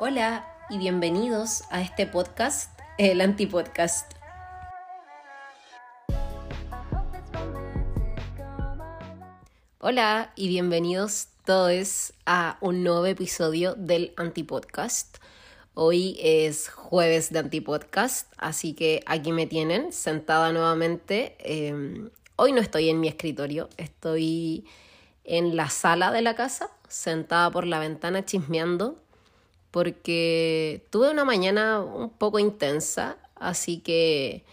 Hola y bienvenidos a este podcast, el Antipodcast. Hola y bienvenidos todos a un nuevo episodio del Antipodcast. Hoy es jueves de Antipodcast, así que aquí me tienen sentada nuevamente. Em, hoy no estoy en mi escritorio, estoy en la sala de la casa, sentada por la ventana chismeando, porque tuve una mañana un poco intensa, así que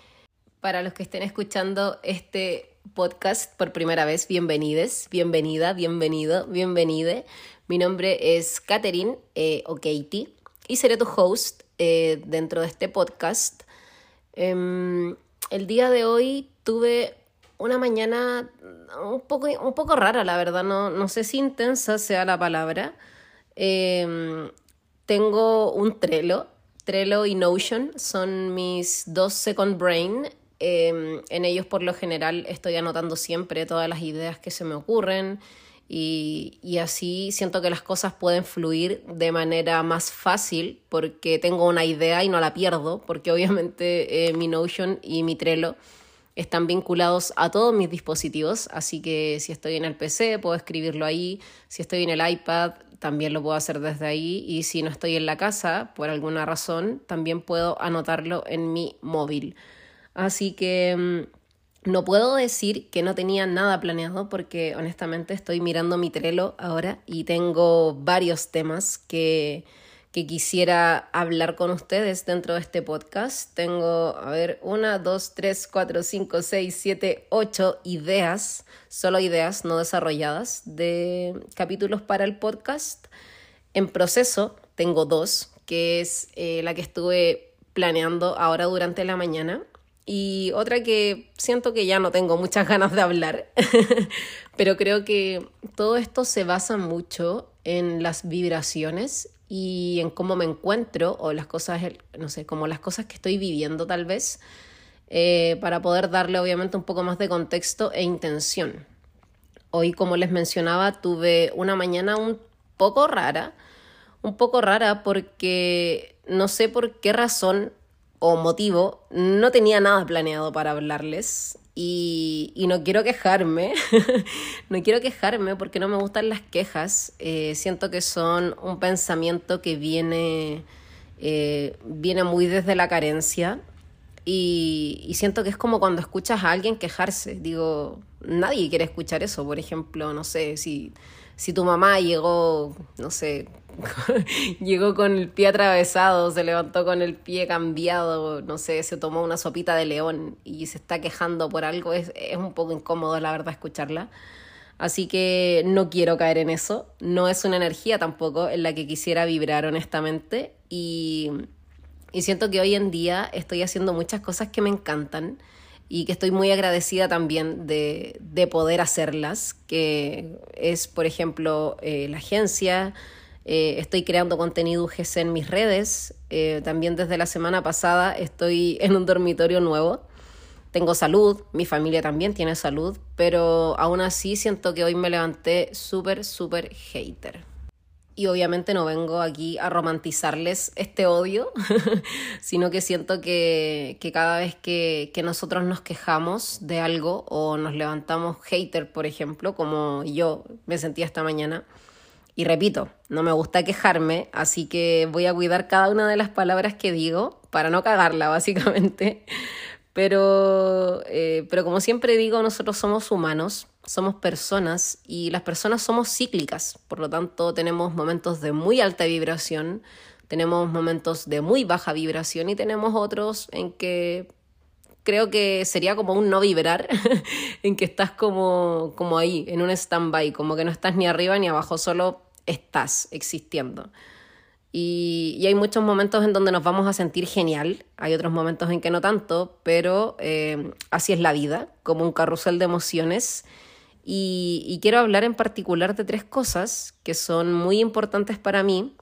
para los que estén escuchando este podcast por primera vez, bienvenides, bienvenida, bienvenido, bienvenide. Mi nombre es Katherine eh, o Katie y seré tu host eh, dentro de este podcast. Em, el día de hoy tuve una mañana un poco, un poco rara, la verdad, no, no sé si intensa sea la palabra. Em, tengo un Trello, Trello y Notion son mis dos second brain. Em, en ellos por lo general estoy anotando siempre todas las ideas que se me ocurren y, y, así siento que las cosas pueden fluir de manera más fácil porque tengo una idea y no la pierdo, porque obviamente eh, mi Notion y mi Trello están vinculados a todos mis dispositivos, así que si estoy en el PC puedo escribirlo ahí, si estoy en el iPad también lo puedo hacer desde ahí y si no estoy en la casa por alguna razón también puedo anotarlo en mi móvil. Así que mm, no puedo decir que no tenía nada planeado porque honestamente estoy mirando mi Trello ahora y tengo varios temas que que quisiera hablar con ustedes dentro de este podcast. Tengo, a ver, una, dos, tres, cuatro, cinco, seis, siete, ocho ideas, solo ideas no desarrolladas de capítulos para el podcast. En proceso tengo dos, que es eh, la que estuve planeando ahora durante la mañana y otra que siento que ya no tengo muchas ganas de hablar, pero creo que todo esto se basa mucho en las vibraciones y en cómo me encuentro o las cosas, no sé, como las cosas que estoy viviendo tal vez, eh, para poder darle obviamente un poco más de contexto e intención. Hoy, como les mencionaba, tuve una mañana un poco rara, un poco rara porque no sé por qué razón o motivo no tenía nada planeado para hablarles y, no quiero quejarme, no quiero quejarme porque no me gustan las quejas, eh, siento que son un pensamiento que viene, eh, viene muy desde la carencia y, y, siento que es como cuando escuchas a alguien quejarse, digo, nadie quiere escuchar eso, por ejemplo, no sé, si, si tu mamá llegó, no sé, llegó con el pie atravesado, se levantó con el pie cambiado, no sé, se tomó una sopita de león y se está quejando por algo, es, es un poco incómodo la verdad escucharla. Así que no quiero caer en eso, no es una energía tampoco en la que quisiera vibrar honestamente. Y, y siento que hoy en día estoy haciendo muchas cosas que me encantan y que estoy muy agradecida también de, de poder hacerlas, que es, por ejemplo, eh, la agencia, eh, estoy creando contenido UGC en mis redes. Eh, también desde la semana pasada estoy en un dormitorio nuevo. Tengo salud, mi familia también tiene salud, pero aún así siento que hoy me levanté súper, súper hater. Y obviamente no vengo aquí a romantizarles este odio, sino que siento que, cada vez que, que, nosotros nos quejamos de algo o nos levantamos hater, por ejemplo, como yo me sentía esta mañana, y repito, no me gusta quejarme, así que voy a cuidar cada una de las palabras que digo para no cagarla, básicamente. Pero, eh, pero como siempre digo, nosotros somos humanos, somos personas y las personas somos cíclicas. Por lo tanto, tenemos momentos de muy alta vibración, tenemos momentos de muy baja vibración y tenemos otros en que creo que sería como un no vibrar, en que estás como, como ahí, en un stand-by, como que no estás ni arriba ni abajo, solo estás existiendo. Y, hay muchos momentos en donde nos vamos a sentir genial, hay otros momentos en que no tanto, pero eh, así es la vida, como un carrusel de emociones. Y, y quiero hablar en particular de tres cosas que son muy importantes para mí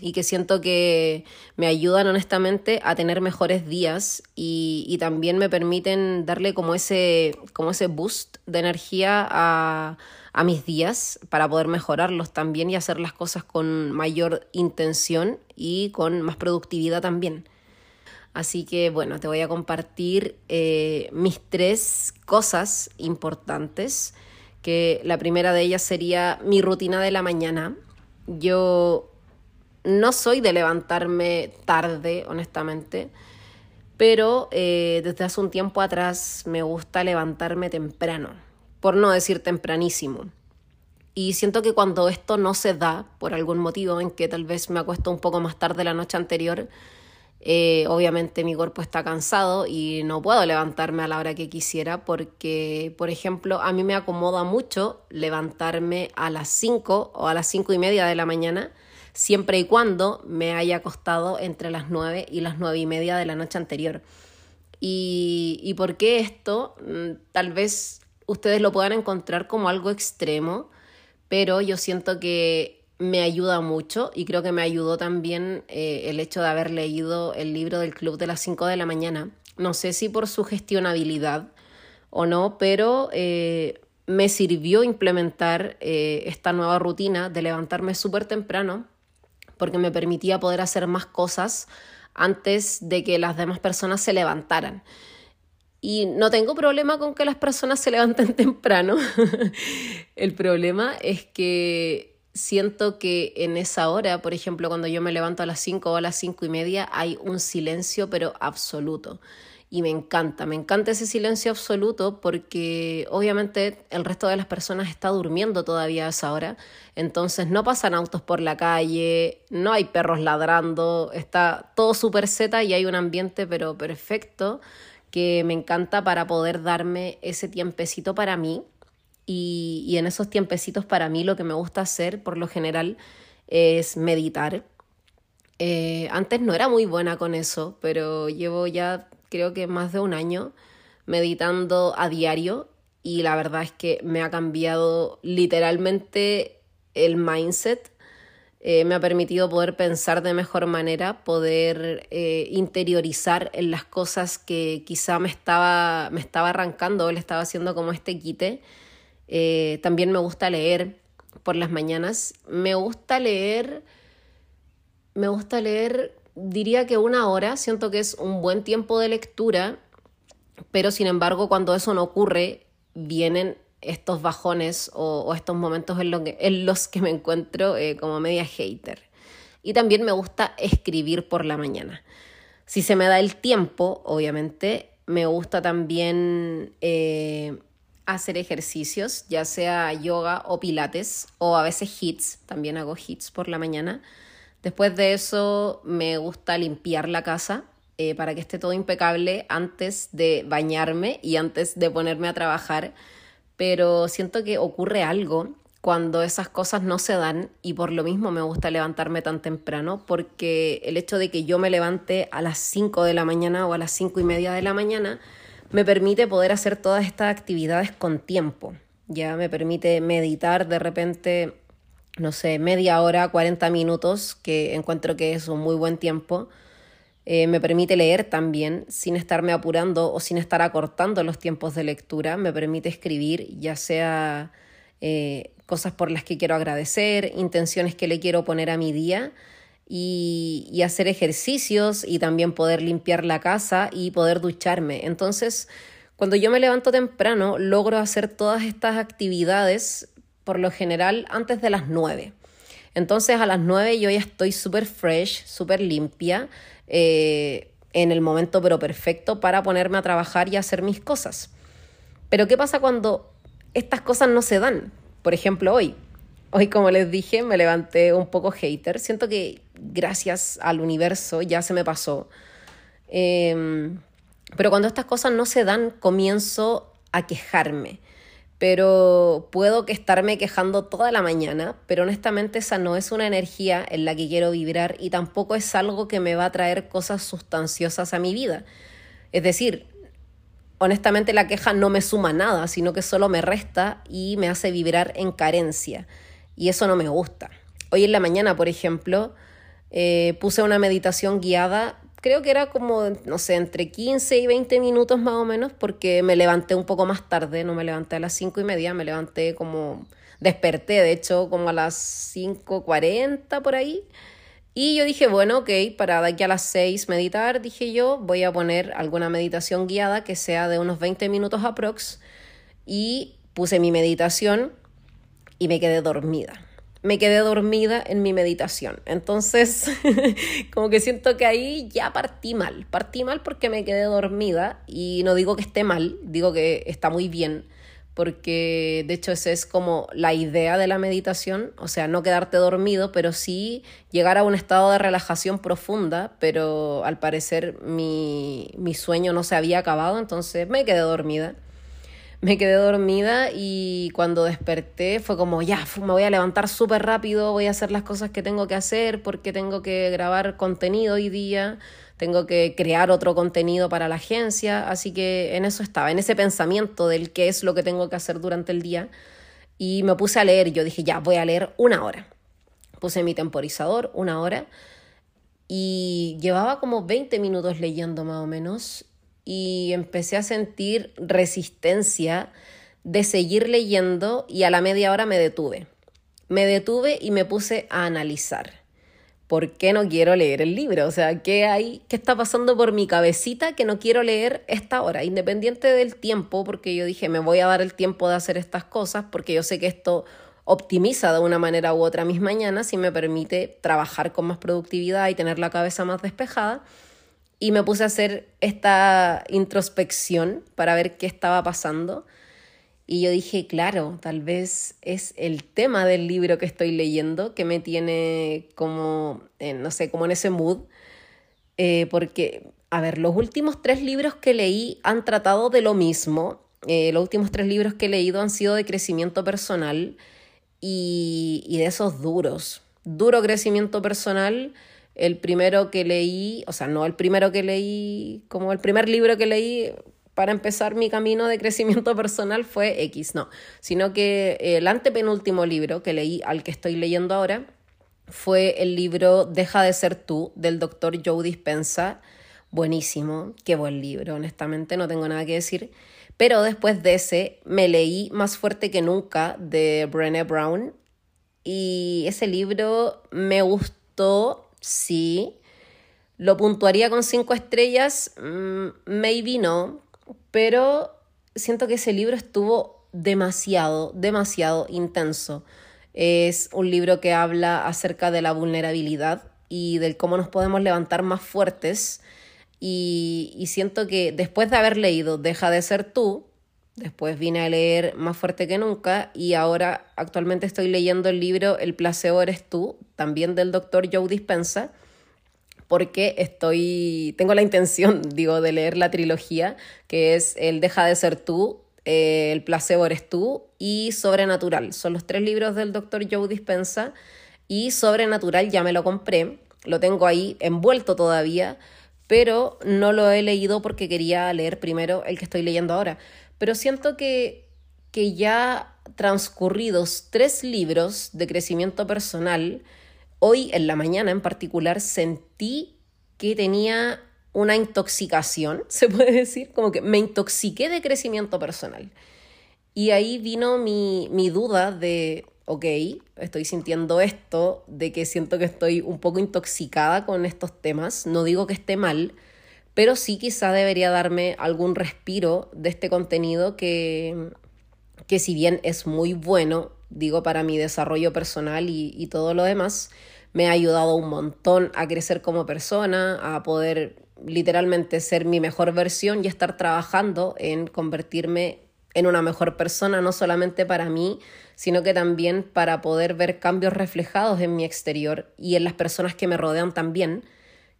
y que siento que me ayudan honestamente a tener mejores días y, también me permiten darle como ese, como ese boost de energía a, a mis días para poder mejorarlos también y hacer las cosas con mayor intención y con más productividad también. Así que bueno, te voy a compartir eh, mis tres cosas importantes, que la primera de ellas sería mi rutina de la mañana. Yo no soy de levantarme tarde, honestamente, pero eh, desde hace un tiempo atrás me gusta levantarme temprano, por no decir tempranísimo. Y siento que cuando esto no se da, por algún motivo en que tal vez me acuesto un poco más tarde la noche anterior, eh, obviamente mi cuerpo está cansado y no puedo levantarme a la hora que quisiera porque, por ejemplo, a mí me acomoda mucho levantarme a las 5 o a las 5 y media de la mañana, siempre y cuando me haya acostado entre las 9 y las 9 y media de la noche anterior. ¿Y, y por qué esto? Mm, tal vez ustedes lo puedan encontrar como algo extremo, pero yo siento que me ayuda mucho y creo que me ayudó también eh, el hecho de haber leído el libro del Club de las 5 de la mañana. No sé si por su gestionabilidad o no, pero eh, me sirvió implementar eh, esta nueva rutina de levantarme súper temprano porque me permitía poder hacer más cosas antes de que las demás personas se levantaran. Y no tengo problema con que las personas se levanten temprano. el problema es que siento que en esa hora, por ejemplo, cuando yo me levanto a las 5 o a las 5 y media, hay un silencio pero absoluto. Y me encanta, me encanta ese silencio absoluto porque obviamente el resto de las personas está durmiendo todavía a esa hora. Entonces no pasan autos por la calle, no hay perros ladrando, está todo súper zeta y hay un ambiente pero perfecto que me encanta para poder darme ese tiempecito para mí y, en esos tiempecitos para mí lo que me gusta hacer por lo general es meditar. Eh, antes no era muy buena con eso, pero llevo ya creo que más de un año meditando a diario y la verdad es que me ha cambiado literalmente el mindset. Eh, me ha permitido poder pensar de mejor manera, poder eh, interiorizar en las cosas que quizá me estaba, me estaba arrancando, le estaba haciendo como este quite eh, también me gusta leer por las mañanas. Me gusta leer, me gusta leer, diría que una hora, siento que es un buen tiempo de lectura, pero sin embargo cuando eso no ocurre, vienen estos bajones o, estos momentos en, que, en, los que me encuentro eh, como media hater. Y también me gusta escribir por la mañana. Si se me da el tiempo, obviamente, me gusta también eh, hacer ejercicios, ya sea yoga o pilates, o a veces hits, también hago hits por la mañana. Después de eso me gusta limpiar la casa eh, para que esté todo impecable antes de bañarme y antes de ponerme a trabajar, pero siento que ocurre algo cuando esas cosas no se dan y por lo mismo me gusta levantarme tan temprano porque el hecho de que yo me levante a las 5 de la mañana o a las 5 y media de la mañana me permite poder hacer todas estas actividades con tiempo. Ya me permite meditar de repente, no sé, media hora, 40 minutos, que encuentro que es un muy buen tiempo. Eh, me permite leer también sin estarme apurando o sin estar acortando los tiempos de lectura. Me permite escribir, ya sea eh, cosas por las que quiero agradecer, intenciones que le quiero poner a mi día y, hacer ejercicios y también poder limpiar la casa y poder ducharme. Entonces, cuando yo me levanto temprano, logro hacer todas estas actividades por lo general antes de las 9. Entonces a las 9 yo ya estoy súper fresh, súper limpia, eh, en el momento pero perfecto para ponerme a trabajar y hacer mis cosas. Pero ¿qué pasa cuando estas cosas no se dan? Por ejemplo, hoy. Hoy, como les dije, me levanté un poco hater. Siento que gracias al universo ya se me pasó. Em, pero cuando estas cosas no se dan, comienzo a quejarme. Pero puedo que estarme quejando toda la mañana, pero honestamente esa no es una energía en la que quiero vibrar y tampoco es algo que me va a traer cosas sustanciosas a mi vida. Es decir, honestamente la queja no me suma nada, sino que solo me resta y me hace vibrar en carencia y eso no me gusta. Hoy en la mañana, por ejemplo, eh, puse una meditación guiada, creo que era como, no sé, entre 15 y 20 minutos más o menos, porque me levanté un poco más tarde, no me levanté a las 5 y media, me levanté como, desperté de hecho como a las 5.40 por ahí, Y yo dije, bueno, ok, para de aquí a las 6 meditar, dije yo, voy a poner alguna meditación guiada que sea de unos 20 minutos aprox. Y puse mi meditación y me quedé dormida me quedé dormida en mi meditación. Entonces, como que siento que ahí ya partí mal. Partí mal porque me quedé dormida y no digo que esté mal, digo que está muy bien, porque de hecho esa es como la idea de la meditación, o sea, no quedarte dormido, pero sí llegar a un estado de relajación profunda, pero al parecer mi, mi sueño no se había acabado, entonces me quedé dormida me quedé dormida y cuando desperté fue como, ya, me voy a levantar súper rápido, voy a hacer las cosas que tengo que hacer porque tengo que grabar contenido hoy día, tengo que crear otro contenido para la agencia, así que en eso estaba, en ese pensamiento del qué es lo que tengo que hacer durante el día y me puse a leer, yo dije, ya, voy a leer una hora. Puse mi temporizador, una hora, y llevaba como 20 minutos leyendo más o menos y empecé a sentir resistencia de seguir leyendo y a la media hora me detuve. Me detuve y me puse a analizar. ¿Por qué no quiero leer el libro? O sea, ¿qué hay? ¿Qué está pasando por mi cabecita que no quiero leer esta hora? Independiente del tiempo, porque yo dije, me voy a dar el tiempo de hacer estas cosas, porque yo sé que esto optimiza de una manera u otra mis mañanas y me permite trabajar con más productividad y tener la cabeza más despejada y me puse a hacer esta introspección para ver qué estaba pasando. Y yo dije, claro, tal vez es el tema del libro que estoy leyendo que me tiene como, no sé, como en ese mood. Eh, porque, a ver, los últimos tres libros que leí han tratado de lo mismo. Eh, los últimos tres libros que he leído han sido de crecimiento personal y, y de esos duros. Duro crecimiento personal el primero que leí, o sea, no el primero que leí, como el primer libro que leí para empezar mi camino de crecimiento personal fue X, no, sino que el antepenúltimo libro que leí, al que estoy leyendo ahora, fue el libro Deja de ser tú del doctor Joe Dispensa. Buenísimo, qué buen libro, honestamente, no tengo nada que decir. Pero después de ese me leí Más fuerte que nunca de Brené Brown y ese libro me gustó sí. ¿Lo puntuaría con cinco estrellas? Mm, maybe no, pero siento que ese libro estuvo demasiado, demasiado intenso. Es un libro que habla acerca de la vulnerabilidad y del cómo nos podemos levantar más fuertes. Y, y, siento que después de haber leído Deja de ser tú, después vine a leer Más fuerte que nunca y ahora actualmente estoy leyendo el libro El placebo eres tú, también del doctor Joe Dispensa, porque estoy, tengo la intención, digo, de leer la trilogía, que es El Deja de ser tú, eh, El placebo eres tú y Sobrenatural. Son los tres libros del doctor Joe Dispensa y Sobrenatural ya me lo compré, lo tengo ahí envuelto todavía, pero no lo he leído porque quería leer primero el que estoy leyendo ahora. Pero siento que, que ya transcurridos tres libros de crecimiento personal, Hoy en la mañana en particular sentí que tenía una intoxicación, se puede decir, como que me intoxiqué de crecimiento personal. Y ahí vino mi, mi duda de, ok, estoy sintiendo esto, de que siento que estoy un poco intoxicada con estos temas, no digo que esté mal, pero sí quizá debería darme algún respiro de este contenido que, que si bien es muy bueno, digo, para mi desarrollo personal y, y todo lo demás, me ha ayudado un montón a crecer como persona, a poder literalmente ser mi mejor versión y estar trabajando en convertirme en una mejor persona, no solamente para mí, sino que también para poder ver cambios reflejados en mi exterior y en las personas que me rodean también,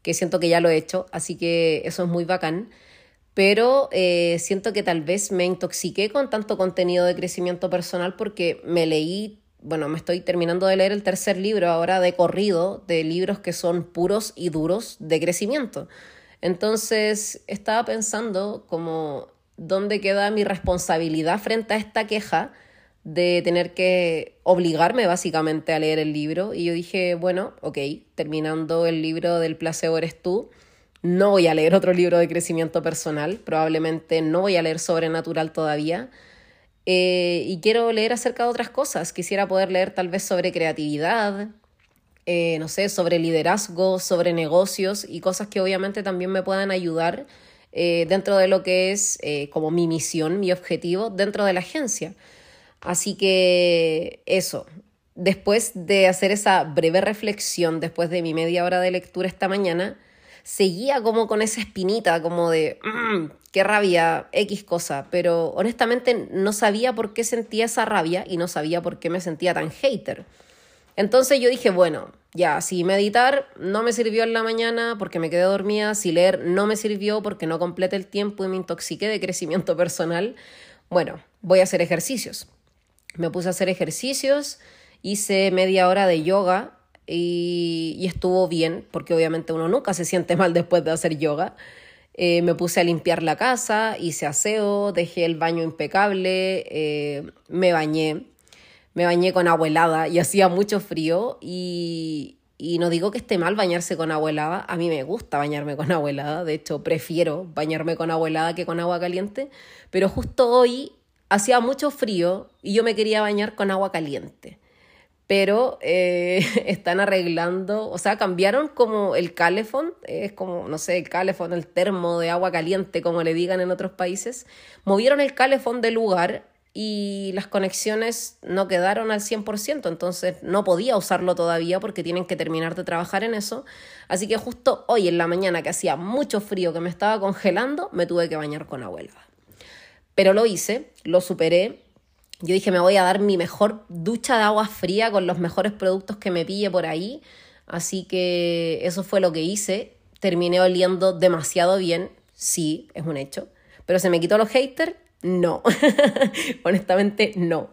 que siento que ya lo he hecho, así que eso es muy bacán. Pero eh, siento que tal vez me intoxiqué con tanto contenido de crecimiento personal porque me leí bueno, me estoy terminando de leer el tercer libro ahora de corrido, de libros que son puros y duros de crecimiento. Entonces estaba pensando como dónde queda mi responsabilidad frente a esta queja de tener que obligarme básicamente a leer el libro. Y yo dije, bueno, ok, terminando el libro del placebo eres tú, no voy a leer otro libro de crecimiento personal, probablemente no voy a leer sobrenatural todavía eh, y quiero leer acerca de otras cosas. Quisiera poder leer tal vez sobre creatividad, eh, no sé, sobre liderazgo, sobre negocios y cosas que obviamente también me puedan ayudar eh, dentro de lo que es como mi misión, mi objetivo dentro de la agencia. Así que eso, después de hacer esa breve reflexión, después de mi media hora de lectura esta mañana, seguía como con esa espinita, como de, mm, qué rabia, X cosa, pero honestamente no sabía por qué sentía esa rabia y no sabía por qué me sentía tan hater. Entonces yo dije, bueno, ya, si meditar no me sirvió en la mañana porque me quedé dormida, si leer no me sirvió porque no completé el tiempo y me intoxiqué de crecimiento personal, bueno, voy a hacer ejercicios. Me puse a hacer ejercicios, hice media hora de yoga y, estuvo bien, porque obviamente uno nunca se siente mal después de hacer yoga. Eh, me puse a limpiar la casa, hice aseo, dejé el baño impecable, eh, me bañé me bañé con agua helada y hacía mucho frío y, no digo que esté mal bañarse con agua helada, a mí me gusta bañarme con agua helada, de hecho prefiero bañarme con agua helada que con agua caliente, pero justo hoy hacía mucho frío y yo me quería bañar con agua caliente. Pero eh, están arreglando, o sea, cambiaron como el calefón, es como, no sé, el calefón, el termo de agua caliente, como le digan en otros países. Movieron el calefón del lugar y las conexiones no quedaron al 100%, entonces no podía usarlo todavía porque tienen que terminar de trabajar en eso. Así que justo hoy en la mañana que hacía mucho frío, que me estaba congelando, me tuve que bañar con agua Pero lo hice, lo superé. Yo dije, me voy a dar mi mejor ducha de agua fría con los mejores productos que me pille por ahí. Así que eso fue lo que hice. Terminé oliendo demasiado bien, sí, es un hecho. Pero se me quitó los haters no, honestamente no.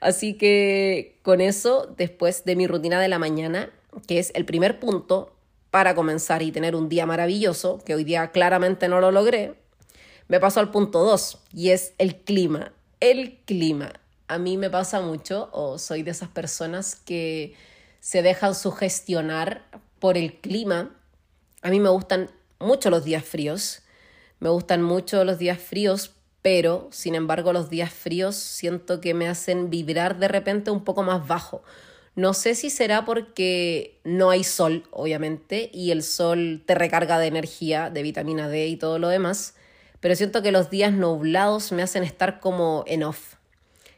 Así que con eso, después de mi rutina de la mañana, que es el primer punto para comenzar y tener un día maravilloso, que hoy día claramente no lo logré, me paso al punto dos, y es el clima. El clima. A mí me pasa mucho, o soy de esas personas que se dejan sugestionar por el clima. A mí me gustan mucho los días fríos. Me gustan mucho los días fríos pero sin embargo los días fríos siento que me hacen vibrar de repente un poco más bajo. No sé si será porque no hay sol, obviamente, y el sol te recarga de energía, de vitamina D y todo lo demás, pero siento que los días nublados me hacen estar como en off.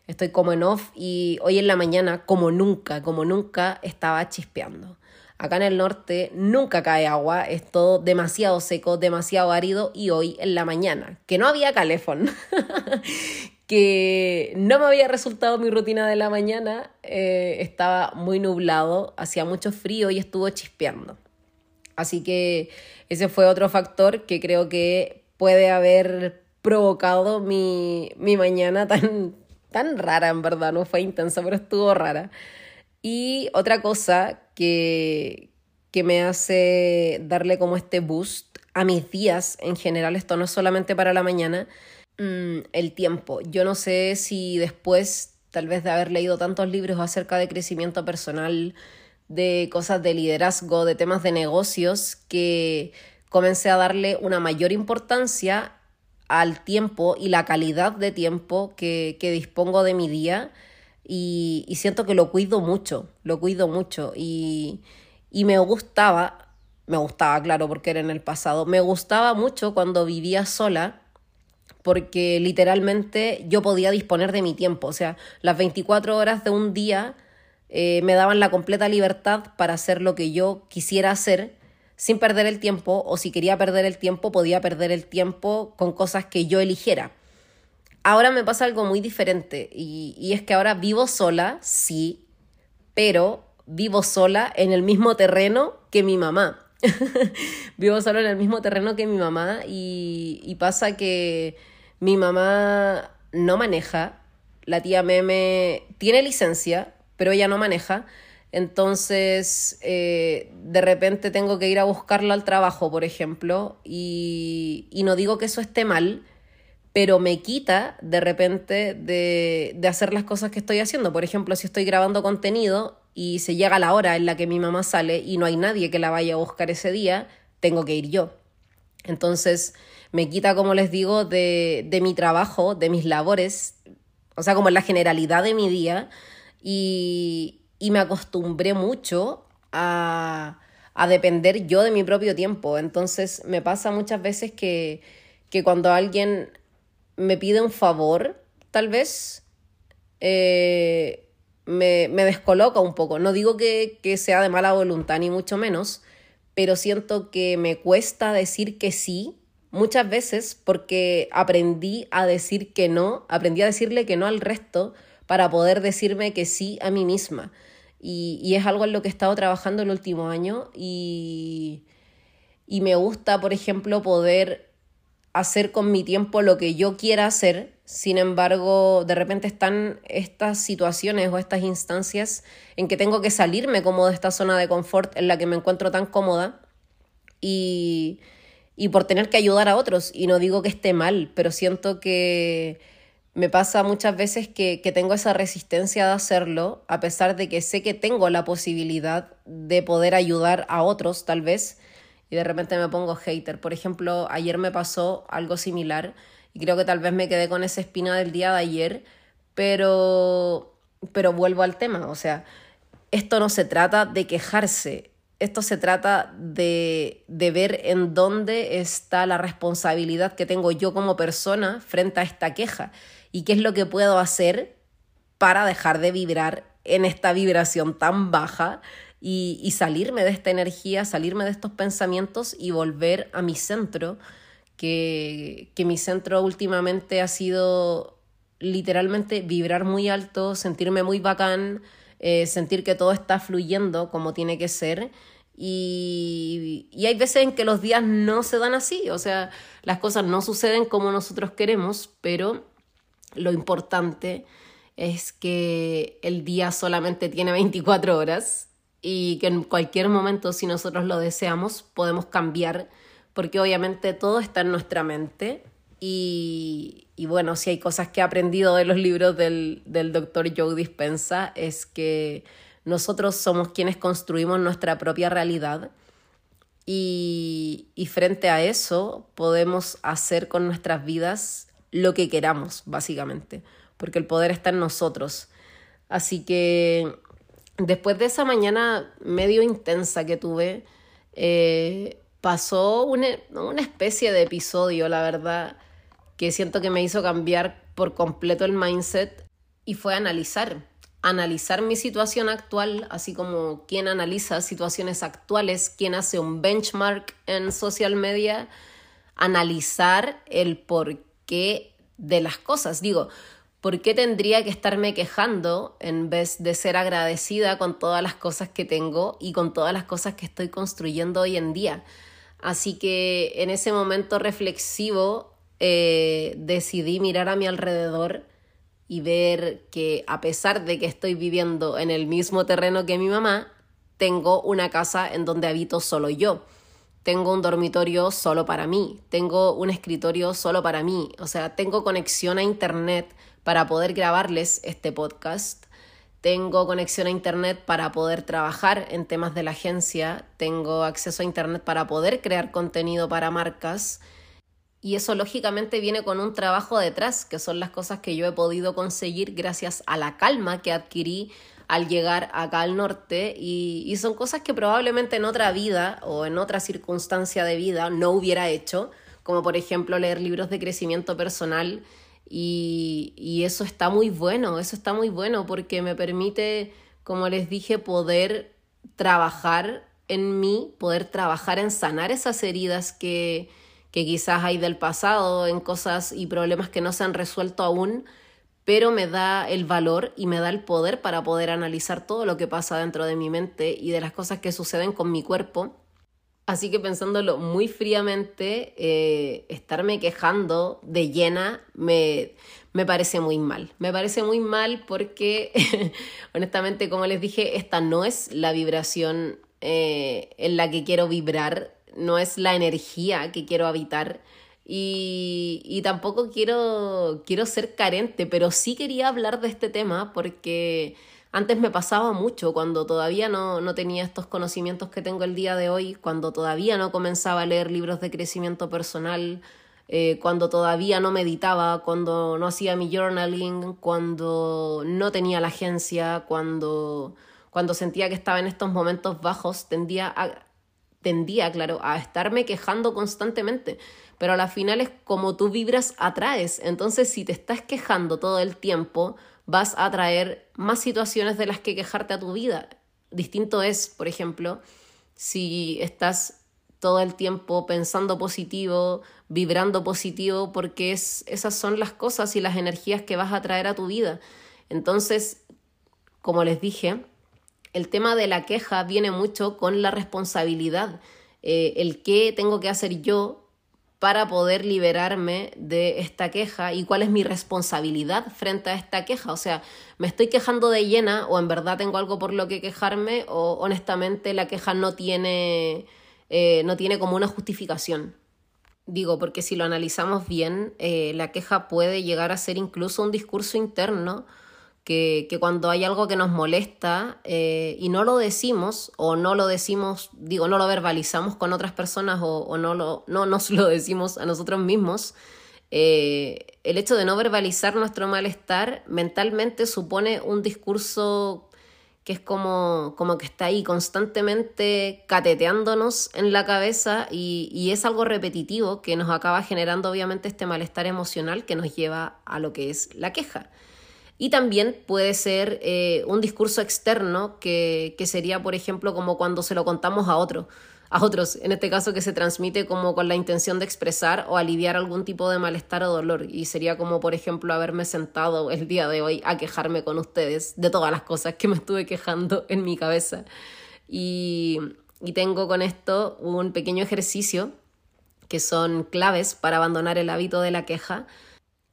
Estoy como en off y hoy en la mañana, como nunca, como nunca, estaba chispeando. Acá en el norte nunca cae agua, es todo demasiado seco, demasiado árido y hoy en la mañana, que no había calefón, que no me había resultado mi rutina de la mañana, eh, estaba muy nublado, hacía mucho frío y estuvo chispeando. Así que ese fue otro factor que creo que puede haber provocado mi, mi mañana tan, tan rara, en verdad, no fue intensa, pero estuvo rara. Y otra cosa que, que me hace darle como este boost a mis días en general, esto no es solamente para la mañana, mm, el tiempo. Yo no sé si después, tal vez de haber leído tantos libros acerca de crecimiento personal, de cosas de liderazgo, de temas de negocios, que comencé a darle una mayor importancia al tiempo y la calidad de tiempo que, que dispongo de mi día y, siento que lo cuido mucho, lo cuido mucho y, y me gustaba, me gustaba, claro, porque era en el pasado, me gustaba mucho cuando vivía sola porque literalmente yo podía disponer de mi tiempo, o sea, las 24 horas de un día eh, me daban la completa libertad para hacer lo que yo quisiera hacer sin perder el tiempo o si quería perder el tiempo podía perder el tiempo con cosas que yo eligiera. Ahora me pasa algo muy diferente y, es que ahora vivo sola, sí, pero vivo sola en el mismo terreno que mi mamá. vivo sola en el mismo terreno que mi mamá y, y, pasa que mi mamá no maneja, la tía Meme tiene licencia, pero ella no maneja. Entonces, eh, de repente tengo que ir a buscarla al trabajo, por ejemplo, y, y no digo que eso esté mal, pero me quita de repente de, de, hacer las cosas que estoy haciendo. Por ejemplo, si estoy grabando contenido y se llega la hora en la que mi mamá sale y no hay nadie que la vaya a buscar ese día, tengo que ir yo. Entonces, me quita, como les digo, de, de mi trabajo, de mis labores, o sea, como la generalidad de mi día, y, y me acostumbré mucho a, a depender yo de mi propio tiempo. Entonces me pasa muchas veces que, que cuando alguien me pide un favor, tal vez eh, me, me, descoloca un poco. No digo que, que sea de mala voluntad, ni mucho menos, pero siento que me cuesta decir que sí muchas veces porque aprendí a decir que no, aprendí a decirle que no al resto para poder decirme que sí a mí misma. Y, y es algo en lo que he estado trabajando el último año y, y me gusta, por ejemplo, poder hacer con mi tiempo lo que yo quiera hacer. Sin embargo, de repente están estas situaciones o estas instancias en que tengo que salirme como de esta zona de confort en la que me encuentro tan cómoda y, y por tener que ayudar a otros. Y no digo que esté mal, pero siento que me pasa muchas veces que, que, tengo esa resistencia de hacerlo, a pesar de que sé que tengo la posibilidad de poder ayudar a otros, tal vez, y de repente me pongo hater. Por ejemplo, ayer me pasó algo similar y creo que tal vez me quedé con esa espina del día de ayer, pero, pero vuelvo al tema, o sea, esto no se trata de quejarse, esto se trata de, de ver en dónde está la responsabilidad que tengo yo como persona frente a esta queja y qué es lo que puedo hacer para dejar de vibrar en esta vibración tan baja y, salirme de esta energía, salirme de estos pensamientos y volver a mi centro, que, que mi centro últimamente ha sido literalmente vibrar muy alto, sentirme muy bacán, eh, sentir que todo está fluyendo como tiene que ser. Y, y, hay veces en que los días no se dan así, o sea, las cosas no suceden como nosotros queremos, pero lo importante es que el día solamente tiene 24 horas y que en cualquier momento, si nosotros lo deseamos, podemos cambiar, porque obviamente todo está en nuestra mente. Y, y bueno, si hay cosas que he aprendido de los libros del, del doctor Joe Dispensa, es que nosotros somos quienes construimos nuestra propia realidad. Y, y frente a eso podemos hacer con nuestras vidas lo que queramos, básicamente, porque el poder está en nosotros. Así que después de esa mañana medio intensa que tuve, eh, pasó una, una especie de episodio, la verdad, que siento que me hizo cambiar por completo el mindset y fue analizar, analizar mi situación actual, así como quien analiza situaciones actuales, quien hace un benchmark en social media, analizar el por de las cosas. Digo, ¿por qué tendría que estarme quejando en vez de ser agradecida con todas las cosas que tengo y con todas las cosas que estoy construyendo hoy en día? Así que en ese momento reflexivo eh, decidí mirar a mi alrededor y ver que a pesar de que estoy viviendo en el mismo terreno que mi mamá, tengo una casa en donde habito solo yo tengo un dormitorio solo para mí, tengo un escritorio solo para mí, o sea, tengo conexión a Internet para poder grabarles este podcast, tengo conexión a Internet para poder trabajar en temas de la agencia, tengo acceso a Internet para poder crear contenido para marcas. Y eso lógicamente viene con un trabajo detrás, que son las cosas que yo he podido conseguir gracias a la calma que adquirí al llegar acá al norte y, son cosas que probablemente en otra vida o en otra circunstancia de vida no hubiera hecho, como por ejemplo leer libros de crecimiento personal y, y eso está muy bueno, eso está muy bueno porque me permite, como les dije, poder trabajar en mí, poder trabajar en sanar esas heridas que, que quizás hay del pasado, en cosas y problemas que no se han resuelto aún, pero me da el valor y me da el poder para poder analizar todo lo que pasa dentro de mi mente y de las cosas que suceden con mi cuerpo. Así que pensándolo muy fríamente, eh, estarme quejando de llena me, me parece muy mal. Me parece muy mal porque, honestamente, como les dije, esta no es la vibración eh, en la que quiero vibrar, no es la energía que quiero habitar. Y, tampoco quiero, quiero ser carente, pero sí quería hablar de este tema porque antes me pasaba mucho cuando todavía no, no tenía estos conocimientos que tengo el día de hoy, cuando todavía no comenzaba a leer libros de crecimiento personal, eh, cuando todavía no meditaba, cuando no hacía mi journaling, cuando no tenía la agencia, cuando, cuando sentía que estaba en estos momentos bajos, tendía a, tendía, claro, a estarme quejando constantemente. Pero a la final es como tú vibras, atraes. Entonces, si te estás quejando todo el tiempo, vas a atraer más situaciones de las que quejarte a tu vida. Distinto es, por ejemplo, si estás todo el tiempo pensando positivo, vibrando positivo, porque es, esas son las cosas y las energías que vas a traer a tu vida. Entonces, como les dije, el tema de la queja viene mucho con la responsabilidad, eh, el qué tengo que hacer yo para poder liberarme de esta queja y cuál es mi responsabilidad frente a esta queja. O sea, ¿me estoy quejando de llena o en verdad tengo algo por lo que quejarme o honestamente la queja no tiene, eh, no tiene como una justificación? Digo, porque si lo analizamos bien, eh, la queja puede llegar a ser incluso un discurso interno que, cuando hay algo que nos molesta eh, y no lo decimos o no lo decimos, digo, no lo verbalizamos con otras personas o, no, lo, no nos lo decimos a nosotros mismos, eh, el hecho de no verbalizar nuestro malestar mentalmente supone un discurso que es como, como que está ahí constantemente cateteándonos en la cabeza y, y, es algo repetitivo que nos acaba generando obviamente este malestar emocional que nos lleva a lo que es la queja. Y también puede ser eh, un discurso externo que, que, sería, por ejemplo, como cuando se lo contamos a otro, a otros, en este caso que se transmite como con la intención de expresar o aliviar algún tipo de malestar o dolor. Y sería como, por ejemplo, haberme sentado el día de hoy a quejarme con ustedes de todas las cosas que me estuve quejando en mi cabeza. Y, y tengo con esto un pequeño ejercicio que son claves para abandonar el hábito de la queja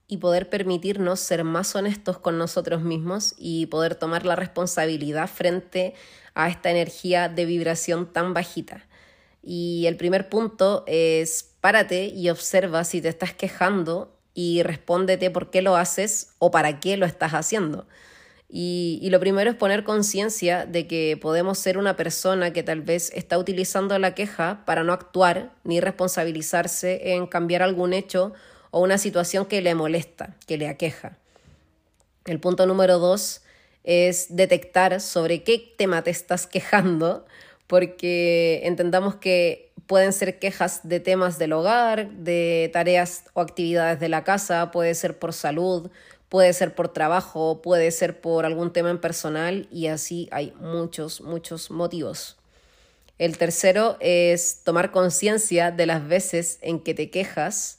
y poder permitirnos ser más honestos con nosotros mismos y poder tomar la responsabilidad frente a esta energía de vibración tan bajita. Y el primer punto es párate y observa si te estás quejando y respóndete por qué lo haces o para qué lo estás haciendo. Y, y lo primero es poner conciencia de que podemos ser una persona que tal vez está utilizando la queja para no actuar ni responsabilizarse en cambiar algún hecho o una situación que le molesta, que le aqueja. El punto número dos es detectar sobre qué tema te estás quejando, porque entendamos que pueden ser quejas de temas del hogar, de tareas o actividades de la casa, puede ser por salud, puede ser por trabajo, puede ser por algún tema en personal y así hay muchos, muchos motivos. El tercero es tomar conciencia de las veces en que te quejas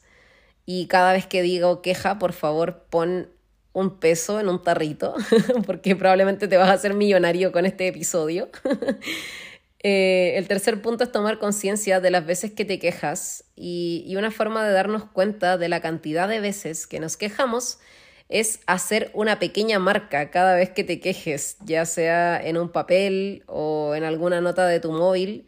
y cada vez que digo queja, por favor, pon un peso en un tarrito, porque probablemente te vas a hacer millonario con este episodio. Eh, el tercer punto es tomar conciencia de las veces que te quejas y, y, una forma de darnos cuenta de la cantidad de veces que nos quejamos es hacer una pequeña marca cada vez que te quejes, ya sea en un papel o en alguna nota de tu móvil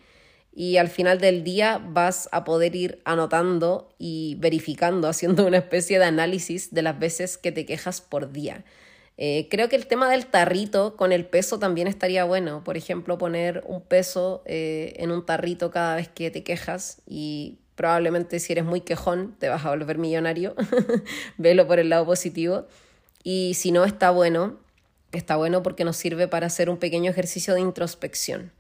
y al final del día vas a poder ir anotando y verificando, haciendo una especie de análisis de las veces que te quejas por día. Eh, creo que el tema del tarrito con el peso también estaría bueno. Por ejemplo, poner un peso eh, en un tarrito cada vez que te quejas y probablemente si eres muy quejón te vas a volver millonario. Velo por el lado positivo. Y si no está bueno, está bueno porque nos sirve para hacer un pequeño ejercicio de introspección.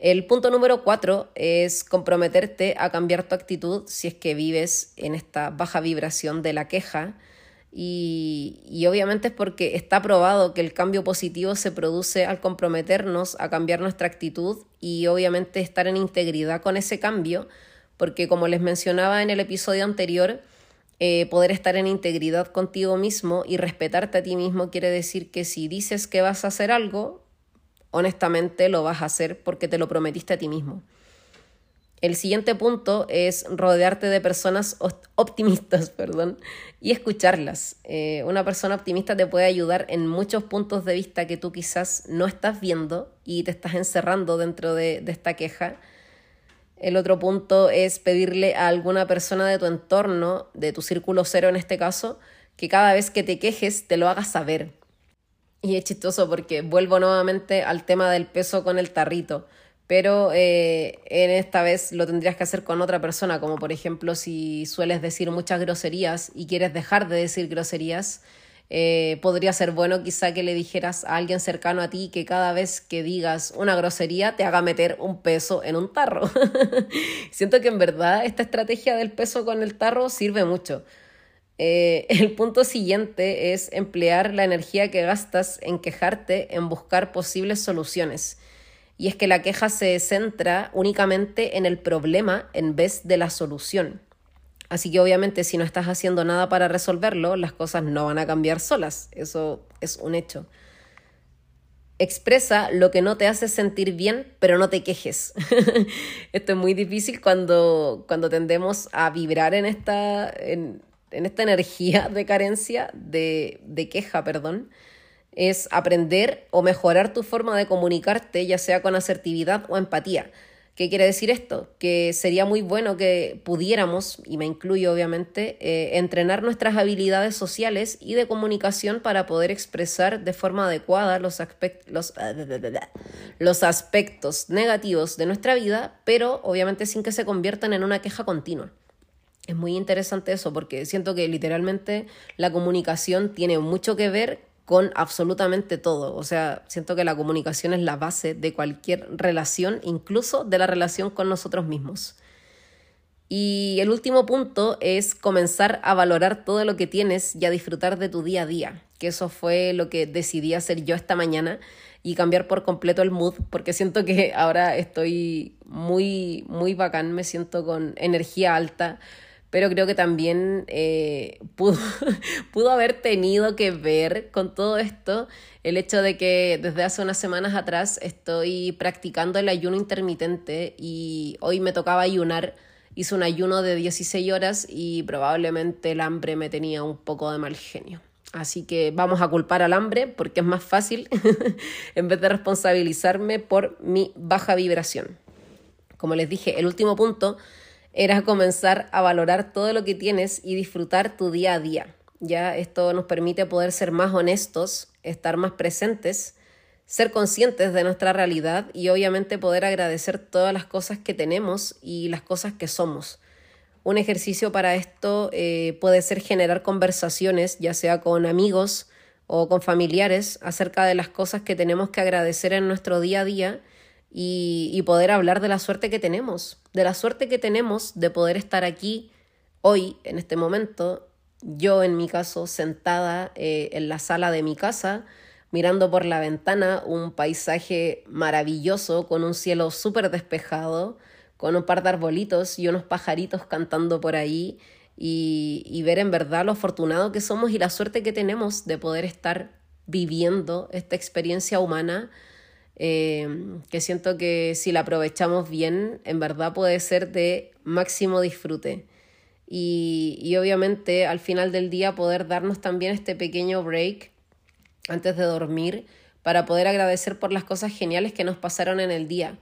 El punto número cuatro es comprometerte a cambiar tu actitud si es que vives en esta baja vibración de la queja. Y, y, obviamente es porque está probado que el cambio positivo se produce al comprometernos a cambiar nuestra actitud y obviamente estar en integridad con ese cambio, porque como les mencionaba en el episodio anterior, eh, poder estar en integridad contigo mismo y respetarte a ti mismo quiere decir que si dices que vas a hacer algo, honestamente lo vas a hacer porque te lo prometiste a ti mismo. El siguiente punto es rodearte de personas optimistas perdón, y escucharlas. Eh, una persona optimista te puede ayudar en muchos puntos de vista que tú quizás no estás viendo y te estás encerrando dentro de, de esta queja. El otro punto es pedirle a alguna persona de tu entorno, de tu círculo cero en este caso, que cada vez que te quejes te lo hagas saber. Y es chistoso porque vuelvo nuevamente al tema del peso con el tarrito, pero eh, en esta vez lo tendrías que hacer con otra persona, como por ejemplo si sueles decir muchas groserías y quieres dejar de decir groserías, Eh, podría ser bueno quizá que le dijeras a alguien cercano a ti que cada vez que digas una grosería te haga meter un peso en un tarro. Siento que en verdad esta estrategia del peso con el tarro sirve mucho. Eh, el punto siguiente es emplear la energía que gastas en quejarte en buscar posibles soluciones. Y es que la queja se centra únicamente en el problema en vez de la solución. Así que obviamente si no estás haciendo nada para resolverlo, las cosas no van a cambiar solas. Eso es un hecho. Expresa lo que no te hace sentir bien, pero no te quejes. Esto es muy difícil cuando, cuando tendemos a vibrar en esta, en, esta energía de carencia, de, queja, perdón. Es aprender o mejorar tu forma de comunicarte, ya sea con asertividad o empatía ¿Qué quiere decir esto? Que sería muy bueno que pudiéramos, y me incluyo obviamente, eh, entrenar nuestras habilidades sociales y de comunicación para poder expresar de forma adecuada los aspectos negativos de nuestra vida, pero obviamente sin que se conviertan en una queja continua. Es muy interesante eso porque siento que literalmente la comunicación tiene mucho que ver con absolutamente todo. O sea, siento que la comunicación es la base de cualquier relación, incluso de la relación con nosotros mismos. Y el último punto es comenzar a valorar todo lo que tienes y a disfrutar de tu día a día, que eso fue lo que decidí hacer yo esta mañana y cambiar por completo el mood, porque siento que ahora estoy muy, muy bacán, me siento con energía alta, pero creo que también eh, pudo, pudo haber tenido que ver con todo esto el hecho de que desde hace unas semanas atrás estoy practicando el ayuno intermitente y hoy me tocaba ayunar. Hice un ayuno de 16 horas y probablemente el hambre me tenía un poco de mal genio. Así que vamos a culpar al hambre porque es más fácil en vez de responsabilizarme por mi baja vibración. Como les dije, el último punto era comenzar a valorar todo lo que tienes y disfrutar tu día a día. Ya esto nos permite poder ser más honestos, estar más presentes, ser conscientes de nuestra realidad y obviamente poder agradecer todas las cosas que tenemos y las cosas que somos. Un ejercicio para esto eh, puede ser generar conversaciones, ya sea con amigos o con familiares, acerca de las cosas que tenemos que agradecer en nuestro día a día y, poder hablar de la suerte que tenemos, de la suerte que tenemos de poder estar aquí hoy, en este momento, yo en mi caso sentada eh, en la sala de mi casa, mirando por la ventana un paisaje maravilloso con un cielo súper despejado, con un par de arbolitos y unos pajaritos cantando por ahí y, y ver en verdad lo afortunado que somos y la suerte que tenemos de poder estar viviendo esta experiencia humana Em, que siento que si la aprovechamos bien, en verdad puede ser de máximo disfrute. Y, y obviamente al final del día poder darnos también este pequeño break antes de dormir para poder agradecer por las cosas geniales que nos pasaron en el día.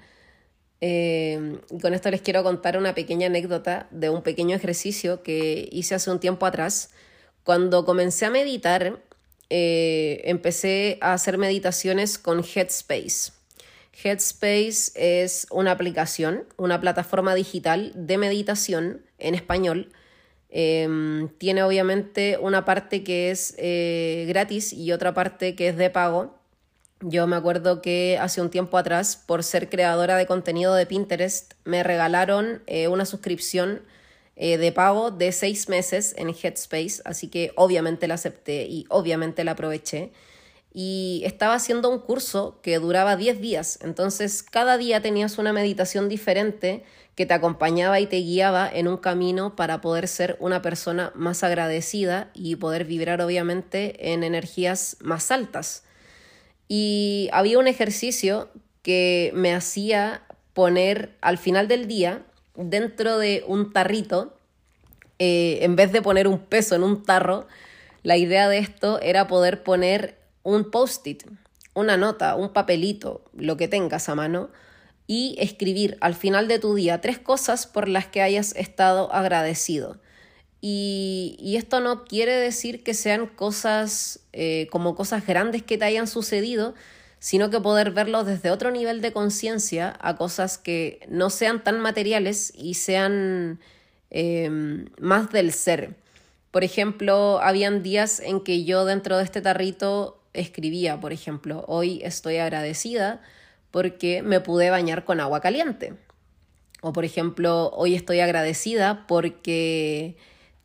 Em, y con esto les quiero contar una pequeña anécdota de un pequeño ejercicio que hice hace un tiempo atrás. Cuando comencé a meditar, eh, empecé a hacer meditaciones con Headspace. Headspace es una aplicación, una plataforma digital de meditación en español. Em, tiene obviamente una parte que es eh, gratis y otra parte que es de pago. Yo me acuerdo que hace un tiempo atrás, por ser creadora de contenido de Pinterest, me regalaron eh, una suscripción eh, de pago de seis meses en Headspace, así que obviamente la acepté y obviamente la aproveché. Y estaba haciendo un curso que duraba 10 días, entonces cada día tenías una meditación diferente que te acompañaba y te guiaba en un camino para poder ser una persona más agradecida y poder vibrar obviamente en energías más altas. Y había un ejercicio que me hacía poner al final del día dentro de un tarrito, eh, en vez de poner un peso en un tarro, la idea de esto era poder poner un post-it, una nota, un papelito, lo que tengas a mano, y escribir al final de tu día tres cosas por las que hayas estado agradecido. Y, esto no quiere decir que sean cosas eh, como cosas grandes que te hayan sucedido, sino que poder verlo desde otro nivel de conciencia a cosas que no sean tan materiales y sean em, más del ser. Por ejemplo, habían días en que yo dentro de este tarrito escribía, por ejemplo, hoy estoy agradecida porque me pude bañar con agua caliente. O por ejemplo, hoy estoy agradecida porque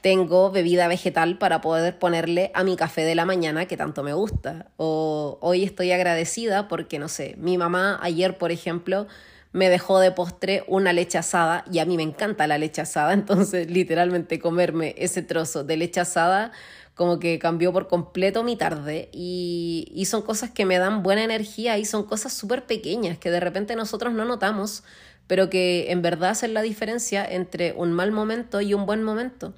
tengo bebida vegetal para poder ponerle a mi café de la mañana que tanto me gusta. O hoy estoy agradecida porque, no sé, mi mamá ayer, por ejemplo, me dejó de postre una leche asada y a mí me encanta la leche asada, entonces literalmente comerme ese trozo de leche asada como que cambió por completo mi tarde y, y son cosas que me dan buena energía y son cosas súper pequeñas que de repente nosotros no notamos, pero que en verdad hacen la diferencia entre un mal momento y un buen momento.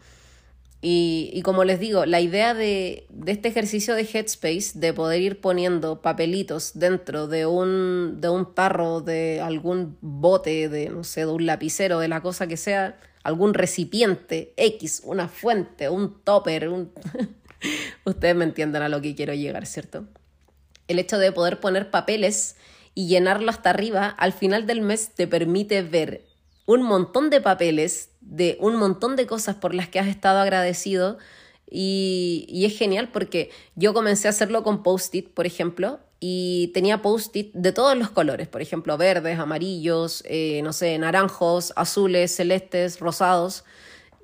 Y, como les digo, la idea de, este ejercicio de Headspace, de poder ir poniendo papelitos dentro de un, de un tarro, de algún bote, de no sé, de un lapicero, de la cosa que sea, algún recipiente X, una fuente, un topper, un... ustedes me entiendan a lo que quiero llegar, ¿cierto? El hecho de poder poner papeles y llenarlo hasta arriba, al final del mes te permite ver un montón de papeles de un montón de cosas por las que has estado agradecido y, es genial porque yo comencé a hacerlo con post-it, por ejemplo, y tenía post-it de todos los colores, por ejemplo, verdes, amarillos, eh, no sé, naranjos, azules, celestes, rosados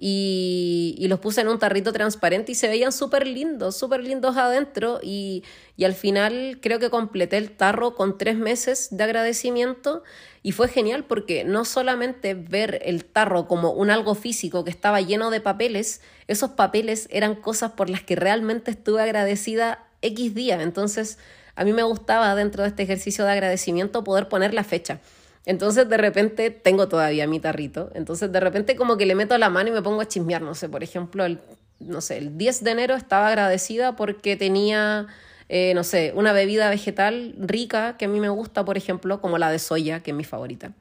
y, los puse en un tarrito transparente y se veían súper lindos, súper lindos adentro y, y, al final creo que completé el tarro con tres meses de agradecimiento y fue genial porque no solamente ver el tarro como un algo físico que estaba lleno de papeles, esos papeles eran cosas por las que realmente estuve agradecida X día, entonces a mí me gustaba dentro de este ejercicio de agradecimiento poder poner la fecha. Entonces de repente tengo todavía mi tarrito, entonces de repente como que le meto la mano y me pongo a chismear, no sé, por ejemplo, el, no sé, el 10 de enero estaba agradecida porque tenía, eh, no sé, una bebida vegetal rica que a mí me gusta, por ejemplo, como la de soya, que es mi favorita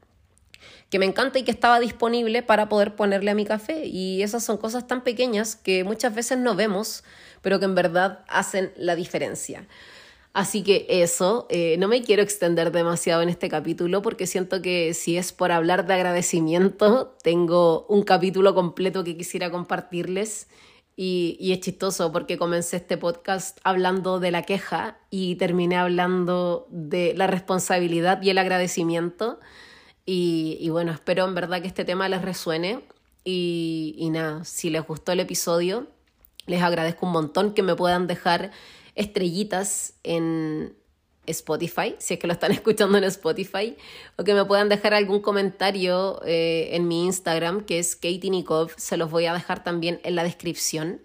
que me encanta y que estaba disponible para poder ponerle a mi café. Y esas son cosas tan pequeñas que muchas veces no vemos, pero que en verdad hacen la diferencia. Así que eso, eh, no me quiero extender demasiado en este capítulo porque siento que si es por hablar de agradecimiento, tengo un capítulo completo que quisiera compartirles. Y, es chistoso porque comencé este podcast hablando de la queja y terminé hablando de la responsabilidad y el agradecimiento. Y, y bueno, espero en verdad que este tema les resuene. Y, y nada, si les gustó el episodio, les agradezco un montón que me puedan dejar estrellitas en Spotify, si es que lo están escuchando en Spotify, o que me puedan dejar algún comentario eh, en mi Instagram, que es Katie Nikov, se los voy a dejar también en la descripción.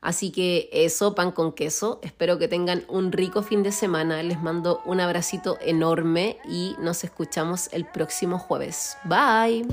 Así que eso, pan con queso. Espero que tengan un rico fin de semana. Les mando un abracito enorme y nos escuchamos el próximo jueves. Bye.